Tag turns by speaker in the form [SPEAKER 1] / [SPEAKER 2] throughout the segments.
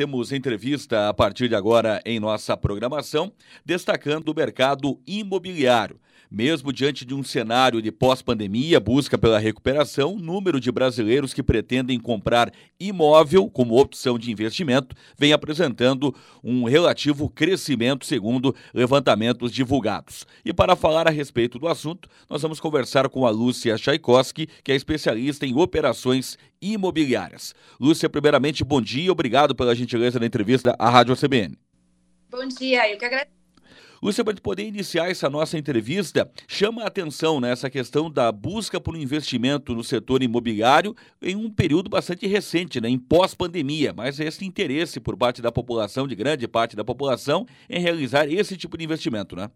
[SPEAKER 1] temos entrevista a partir de agora em nossa programação, destacando o mercado imobiliário. Mesmo diante de um cenário de pós-pandemia, busca pela recuperação, o número de brasileiros que pretendem comprar imóvel como opção de investimento vem apresentando um relativo crescimento, segundo levantamentos divulgados. E para falar a respeito do assunto, nós vamos conversar com a Lúcia Tchaikovsky, que é especialista em operações imobiliárias. Lúcia, primeiramente, bom dia, obrigado pela gentileza da entrevista à Rádio CBN.
[SPEAKER 2] Bom dia, eu que agradeço
[SPEAKER 1] Lúcia, para poder iniciar essa nossa entrevista, chama a atenção nessa né, questão da busca por um investimento no setor imobiliário em um período bastante recente, né, em pós-pandemia, mas esse interesse por parte da população, de grande parte da população, em realizar esse tipo de investimento, né?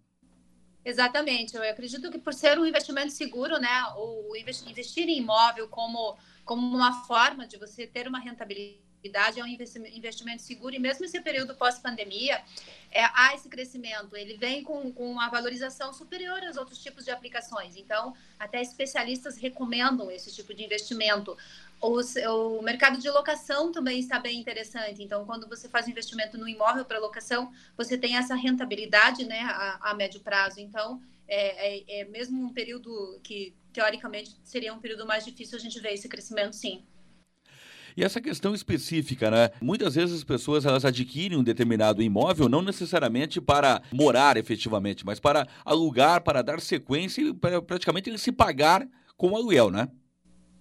[SPEAKER 2] Exatamente. Eu acredito que por ser um investimento seguro, né, o investir em imóvel como, como uma forma de você ter uma rentabilidade é um investimento seguro e mesmo esse período pós-pandemia, é, há esse crescimento. Ele vem com, com uma valorização superior aos outros tipos de aplicações. Então, até especialistas recomendam esse tipo de investimento. Os, o mercado de locação também está bem interessante. Então, quando você faz investimento no imóvel para locação, você tem essa rentabilidade né, a, a médio prazo. Então, é, é, é mesmo um período que, teoricamente, seria um período mais difícil, a gente vê esse crescimento, sim.
[SPEAKER 1] E essa questão específica, né? Muitas vezes as pessoas elas adquirem um determinado imóvel não necessariamente para morar efetivamente, mas para alugar, para dar sequência e para praticamente ele se pagar com aluguel, né?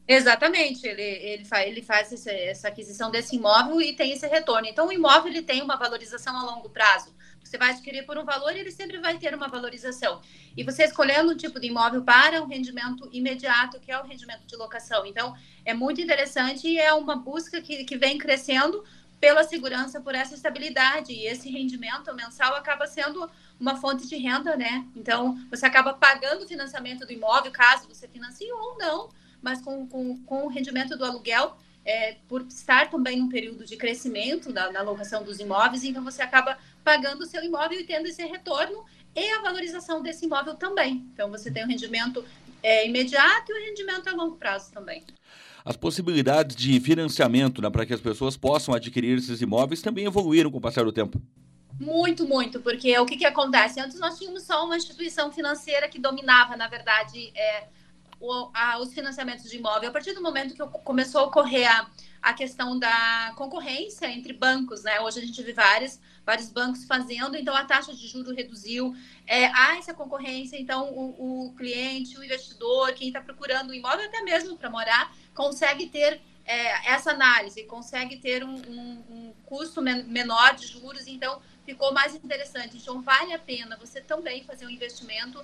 [SPEAKER 2] Exatamente, ele, ele, faz, ele faz essa, essa aquisição desse imóvel e tem esse retorno. Então, o imóvel ele tem uma valorização a longo prazo. Você vai adquirir por um valor e ele sempre vai ter uma valorização. E você escolhendo um tipo de imóvel para um rendimento imediato, que é o rendimento de locação. Então, é muito interessante e é uma busca que, que vem crescendo pela segurança, por essa estabilidade. E esse rendimento mensal acaba sendo uma fonte de renda, né? Então, você acaba pagando o financiamento do imóvel, caso você financie ou não mas com, com, com o rendimento do aluguel, é, por estar também num período de crescimento da, na locação dos imóveis, então você acaba pagando o seu imóvel e tendo esse retorno e a valorização desse imóvel também. Então você tem o um rendimento é, imediato e o um rendimento a longo prazo também.
[SPEAKER 1] As possibilidades de financiamento né, para que as pessoas possam adquirir esses imóveis também evoluíram com o passar do tempo.
[SPEAKER 2] Muito, muito, porque o que, que acontece? Antes nós tínhamos só uma instituição financeira que dominava, na verdade, é, o, a, os financiamentos de imóvel. A partir do momento que começou a ocorrer a, a questão da concorrência entre bancos, né? Hoje a gente vê vários, vários bancos fazendo, então a taxa de juro reduziu, é, há essa concorrência, então o, o cliente, o investidor, quem está procurando um imóvel, até mesmo para morar, consegue ter é, essa análise, consegue ter um, um, um custo men menor de juros, então ficou mais interessante. Então vale a pena você também fazer um investimento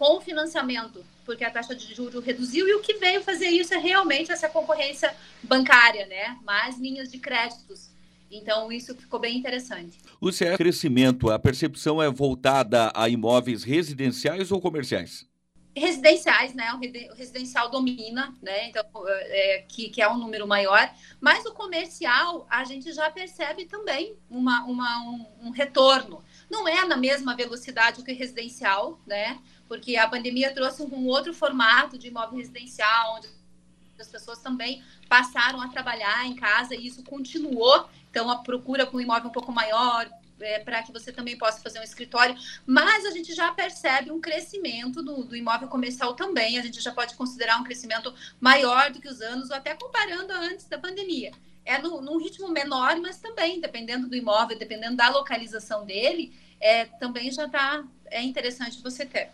[SPEAKER 2] com o financiamento, porque a taxa de juros reduziu, e o que veio fazer isso é realmente essa concorrência bancária, né? Mais linhas de créditos. Então, isso ficou bem interessante.
[SPEAKER 1] Lúcia, crescimento, a percepção é voltada a imóveis residenciais ou comerciais?
[SPEAKER 2] Residenciais, né? O residencial domina, né? Então, é, que, que é um número maior. Mas o comercial, a gente já percebe também uma, uma um, um retorno. Não é na mesma velocidade que o residencial, né? Porque a pandemia trouxe um outro formato de imóvel residencial, onde as pessoas também passaram a trabalhar em casa e isso continuou. Então, a procura por um imóvel um pouco maior, é, para que você também possa fazer um escritório, mas a gente já percebe um crescimento do, do, imóvel comercial também, a gente já pode considerar um crescimento maior do que os anos, ou até comparando antes da pandemia. É no, num ritmo menor, mas também, dependendo do imóvel, dependendo da localização dele, é, também já está é interessante você ter.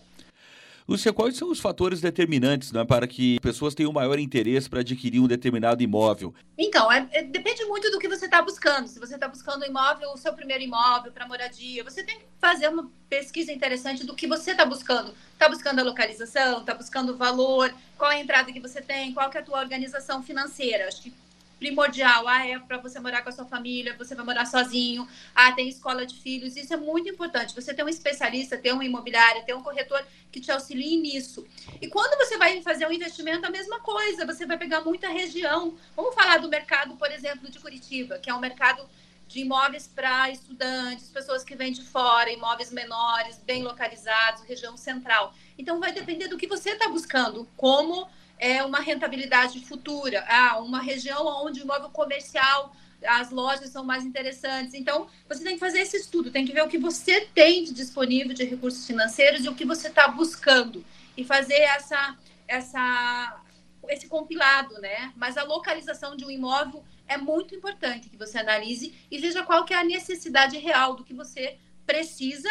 [SPEAKER 1] Lúcia, quais são os fatores determinantes né, para que pessoas tenham maior interesse para adquirir um determinado imóvel?
[SPEAKER 2] Então, é, é, depende muito do que você está buscando. Se você está buscando um imóvel, o seu primeiro imóvel para moradia, você tem que fazer uma pesquisa interessante do que você está buscando. Está buscando a localização, está buscando o valor, qual é a entrada que você tem, qual é a tua organização financeira. Acho que primordial. Ah, é para você morar com a sua família, você vai morar sozinho. Ah, tem escola de filhos. Isso é muito importante. Você ter um especialista, ter uma imobiliária, ter um corretor que te auxilie nisso. E quando você vai fazer um investimento, a mesma coisa. Você vai pegar muita região. Vamos falar do mercado, por exemplo, de Curitiba, que é um mercado de imóveis para estudantes, pessoas que vêm de fora, imóveis menores, bem localizados, região central. Então, vai depender do que você está buscando, como é uma rentabilidade futura. Ah, uma região onde o imóvel comercial as lojas são mais interessantes. Então, você tem que fazer esse estudo, tem que ver o que você tem de disponível de recursos financeiros e o que você está buscando e fazer essa, essa, esse compilado, né? Mas a localização de um imóvel é muito importante que você analise e veja qual que é a necessidade real do que você precisa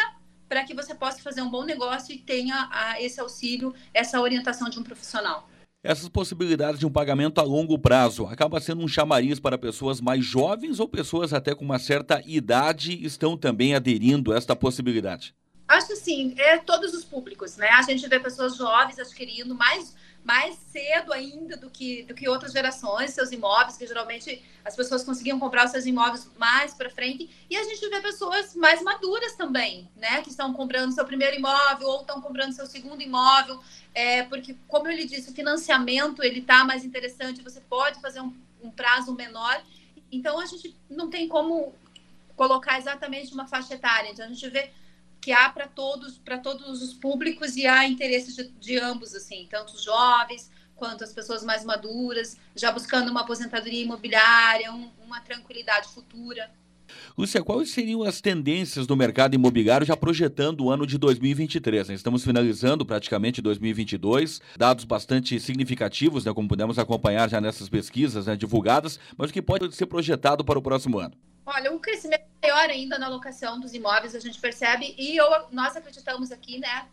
[SPEAKER 2] para que você possa fazer um bom negócio e tenha a, esse auxílio, essa orientação de um profissional.
[SPEAKER 1] Essas possibilidades de um pagamento a longo prazo acaba sendo um chamariz para pessoas mais jovens ou pessoas até com uma certa idade estão também aderindo a esta possibilidade?
[SPEAKER 2] Acho assim, é todos os públicos, né? A gente vê pessoas jovens adquirindo mais mais cedo ainda do que, do que outras gerações, seus imóveis, que geralmente as pessoas conseguiam comprar os seus imóveis mais para frente. E a gente vê pessoas mais maduras também, né? Que estão comprando seu primeiro imóvel ou estão comprando seu segundo imóvel. É, porque, como eu lhe disse, o financiamento ele está mais interessante, você pode fazer um, um prazo menor. Então, a gente não tem como colocar exatamente uma faixa etária. Então, a gente vê que há para todos, para todos os públicos e há interesse de, de, ambos, assim, tanto os jovens quanto as pessoas mais maduras, já buscando uma aposentadoria imobiliária, um, uma tranquilidade futura.
[SPEAKER 1] Lúcia, quais seriam as tendências do mercado imobiliário já projetando o ano de 2023? Né? Estamos finalizando praticamente 2022, dados bastante significativos, né, como pudemos acompanhar já nessas pesquisas né, divulgadas, mas o que pode ser projetado para o próximo ano?
[SPEAKER 2] Olha, um crescimento maior ainda na locação dos imóveis, a gente percebe, e eu, nós acreditamos aqui, né,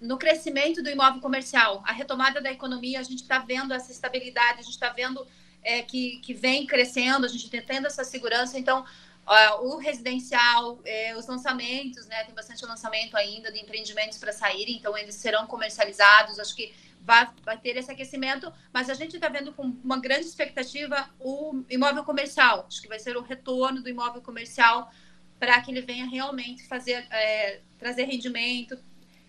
[SPEAKER 2] no crescimento do imóvel comercial, a retomada da economia, a gente está vendo essa estabilidade, a gente está vendo é, que, que vem crescendo, a gente está tendo essa segurança, então Uh, o residencial, é, os lançamentos, né? Tem bastante lançamento ainda de empreendimentos para saírem, então eles serão comercializados. Acho que vai, ter esse aquecimento, mas a gente está vendo com uma grande expectativa o imóvel comercial. Acho que vai ser o retorno do imóvel comercial para que ele venha realmente fazer, é, trazer rendimento,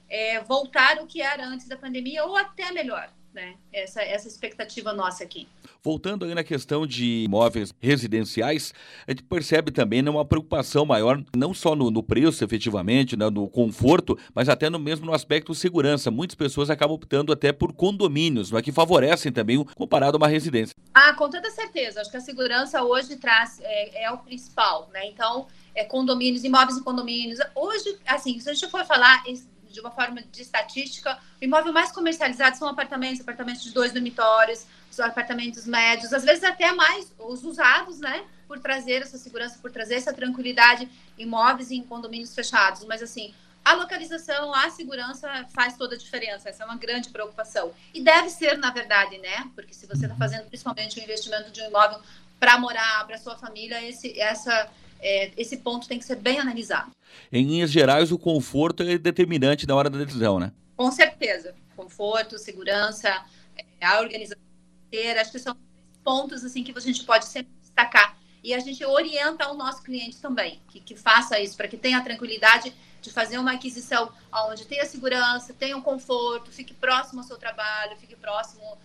[SPEAKER 2] é, voltar o que era antes da pandemia ou até melhor né? Essa, essa expectativa nossa aqui.
[SPEAKER 1] Voltando aí na questão de imóveis residenciais, a gente percebe também né, uma preocupação maior, não só no, no preço, efetivamente, né, no conforto, mas até no mesmo no aspecto segurança. Muitas pessoas acabam optando até por condomínios, né, que favorecem também comparado a uma residência.
[SPEAKER 2] Ah, com toda certeza. Acho que a segurança hoje traz é, é o principal, né? Então, é, condomínios, imóveis em condomínios. Hoje, assim, se a gente for falar de uma forma de estatística, o imóvel mais comercializado são apartamentos, apartamentos de dois dormitórios, os apartamentos médios, às vezes até mais os usados, né? Por trazer essa segurança, por trazer essa tranquilidade, imóveis em condomínios fechados. Mas assim, a localização, a segurança faz toda a diferença. Essa é uma grande preocupação. E deve ser, na verdade, né? Porque se você está fazendo principalmente o um investimento de um imóvel para morar, para sua família, esse, essa é, esse ponto tem que ser bem analisado.
[SPEAKER 1] Em linhas gerais, o conforto é determinante na hora da decisão, né?
[SPEAKER 2] Com certeza. Conforto, segurança, é, a organização inteira, acho que são pontos assim que a gente pode sempre destacar. E a gente orienta o nosso cliente também, que, que faça isso, para que tenha a tranquilidade de fazer uma aquisição onde tenha segurança, tenha um conforto, fique próximo ao seu trabalho, fique próximo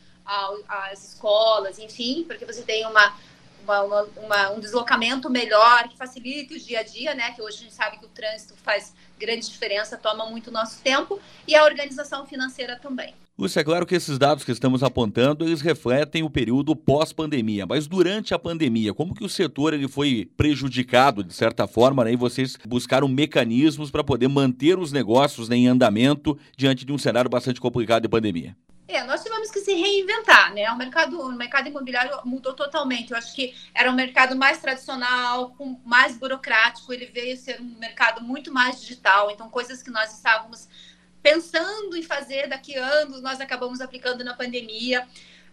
[SPEAKER 2] às escolas, enfim, porque você tenha uma, uma, uma, um deslocamento melhor, que facilite o dia a dia, né? Que hoje a gente sabe que o trânsito faz grande diferença, toma muito nosso tempo, e a organização financeira também.
[SPEAKER 1] Lúcia, é claro que esses dados que estamos apontando, eles refletem o período pós-pandemia, mas durante a pandemia, como que o setor ele foi prejudicado, de certa forma, né, e vocês buscaram mecanismos para poder manter os negócios né, em andamento diante de um cenário bastante complicado de pandemia?
[SPEAKER 2] É, nós tivemos que se reinventar, né? O mercado, o mercado imobiliário mudou totalmente. Eu acho que era um mercado mais tradicional, mais burocrático. Ele veio ser um mercado muito mais digital. Então, coisas que nós estávamos pensando em fazer daqui anos, nós acabamos aplicando na pandemia.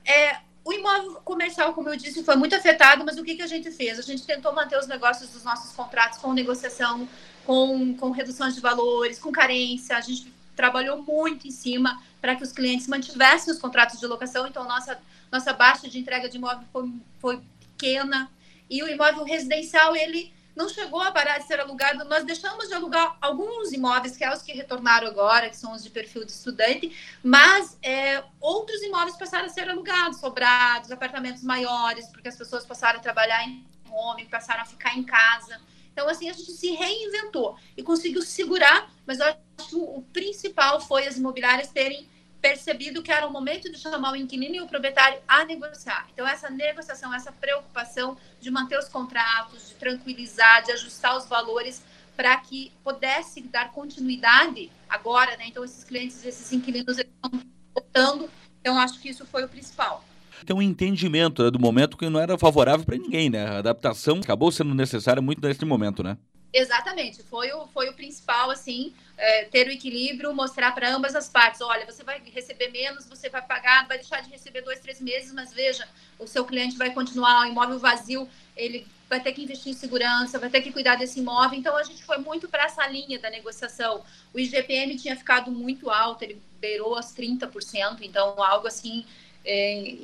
[SPEAKER 2] É, o imóvel comercial, como eu disse, foi muito afetado, mas o que, que a gente fez? A gente tentou manter os negócios dos nossos contratos com negociação, com, com reduções de valores, com carência. A gente trabalhou muito em cima para que os clientes mantivessem os contratos de locação. Então, nossa, nossa baixa de entrega de imóvel foi, foi pequena. E o imóvel residencial, ele não chegou a parar de ser alugado. Nós deixamos de alugar alguns imóveis, que é os que retornaram agora, que são os de perfil de estudante, mas é, outros imóveis passaram a ser alugados, sobrados, apartamentos maiores, porque as pessoas passaram a trabalhar em home, passaram a ficar em casa. Então, assim, a gente se reinventou e conseguiu segurar, mas eu o principal foi as imobiliárias terem percebido que era o momento de chamar o inquilino e o proprietário a negociar. Então, essa negociação, essa preocupação de manter os contratos, de tranquilizar, de ajustar os valores para que pudesse dar continuidade agora, né? Então, esses clientes, esses inquilinos estão voltando. Então, acho que isso foi o principal.
[SPEAKER 1] Tem um entendimento né, do momento que não era favorável para ninguém, né? A adaptação acabou sendo necessária muito nesse momento, né?
[SPEAKER 2] Exatamente, foi o, foi o principal, assim, é, ter o equilíbrio, mostrar para ambas as partes, olha, você vai receber menos, você vai pagar, vai deixar de receber dois, três meses, mas veja, o seu cliente vai continuar, o imóvel vazio, ele vai ter que investir em segurança, vai ter que cuidar desse imóvel, então a gente foi muito para essa linha da negociação. O IGPM tinha ficado muito alto, ele beirou as 30%, então algo assim é,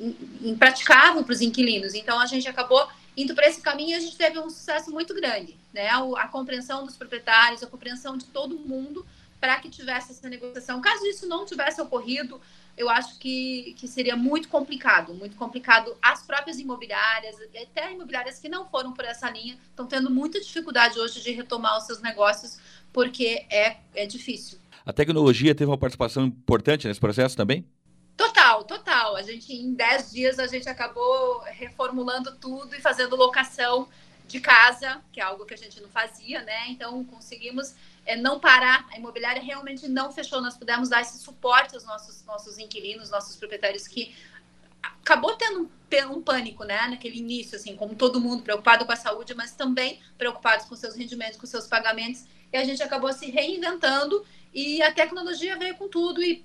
[SPEAKER 2] impraticável para os inquilinos, então a gente acabou indo para esse caminho, a gente teve um sucesso muito grande, né? A compreensão dos proprietários, a compreensão de todo mundo para que tivesse essa negociação. Caso isso não tivesse ocorrido, eu acho que, que seria muito complicado, muito complicado. As próprias imobiliárias, até imobiliárias que não foram por essa linha, estão tendo muita dificuldade hoje de retomar os seus negócios, porque é, é difícil.
[SPEAKER 1] A tecnologia teve uma participação importante nesse processo também?
[SPEAKER 2] Total, total. A gente, em 10 dias, a gente acabou reformulando tudo e fazendo locação de casa, que é algo que a gente não fazia, né? Então, conseguimos é, não parar. A imobiliária realmente não fechou. Nós pudemos dar esse suporte aos nossos, nossos inquilinos, nossos proprietários, que acabou tendo um, um pânico, né? Naquele início, assim, como todo mundo, preocupado com a saúde, mas também preocupados com seus rendimentos, com seus pagamentos. E a gente acabou se reinventando e a tecnologia veio com tudo e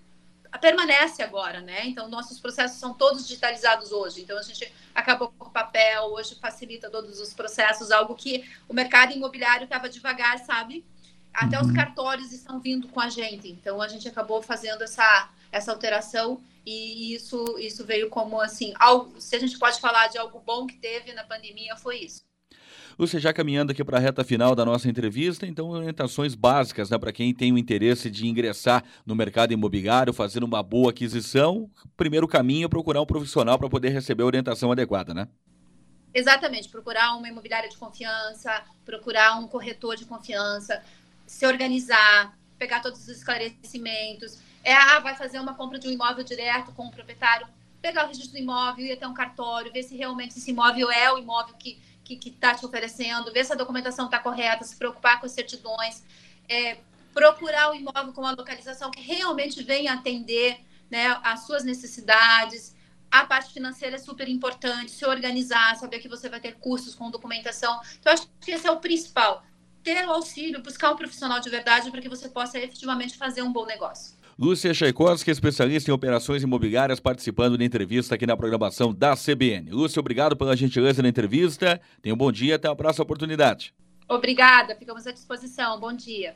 [SPEAKER 2] permanece agora, né? Então, nossos processos são todos digitalizados hoje. Então, a gente acabou com o papel, hoje facilita todos os processos, algo que o mercado imobiliário estava devagar, sabe? Até uhum. os cartórios estão vindo com a gente. Então, a gente acabou fazendo essa, essa alteração e isso, isso veio como, assim, algo, se a gente pode falar de algo bom que teve na pandemia, foi isso.
[SPEAKER 1] Lúcia, já caminhando aqui para a reta final da nossa entrevista, então orientações básicas né, para quem tem o interesse de ingressar no mercado imobiliário, fazer uma boa aquisição. Primeiro caminho é procurar um profissional para poder receber a orientação adequada, né?
[SPEAKER 2] Exatamente, procurar uma imobiliária de confiança, procurar um corretor de confiança, se organizar, pegar todos os esclarecimentos. É, ah, vai fazer uma compra de um imóvel direto com o proprietário, pegar o registro do imóvel, ir até um cartório, ver se realmente esse imóvel é o imóvel que que está te oferecendo, ver se a documentação está correta, se preocupar com as certidões, é, procurar o imóvel com uma localização que realmente venha atender né, as suas necessidades. A parte financeira é super importante, se organizar, saber que você vai ter cursos com documentação. Então, acho que esse é o principal. Ter o auxílio, buscar um profissional de verdade para que você possa efetivamente fazer um bom negócio.
[SPEAKER 1] Lúcia Tchaikovsky, especialista em operações imobiliárias, participando da entrevista aqui na programação da CBN. Lúcia, obrigado pela gentileza na entrevista. Tenha um bom dia, até a próxima oportunidade.
[SPEAKER 2] Obrigada, ficamos à disposição. Bom dia.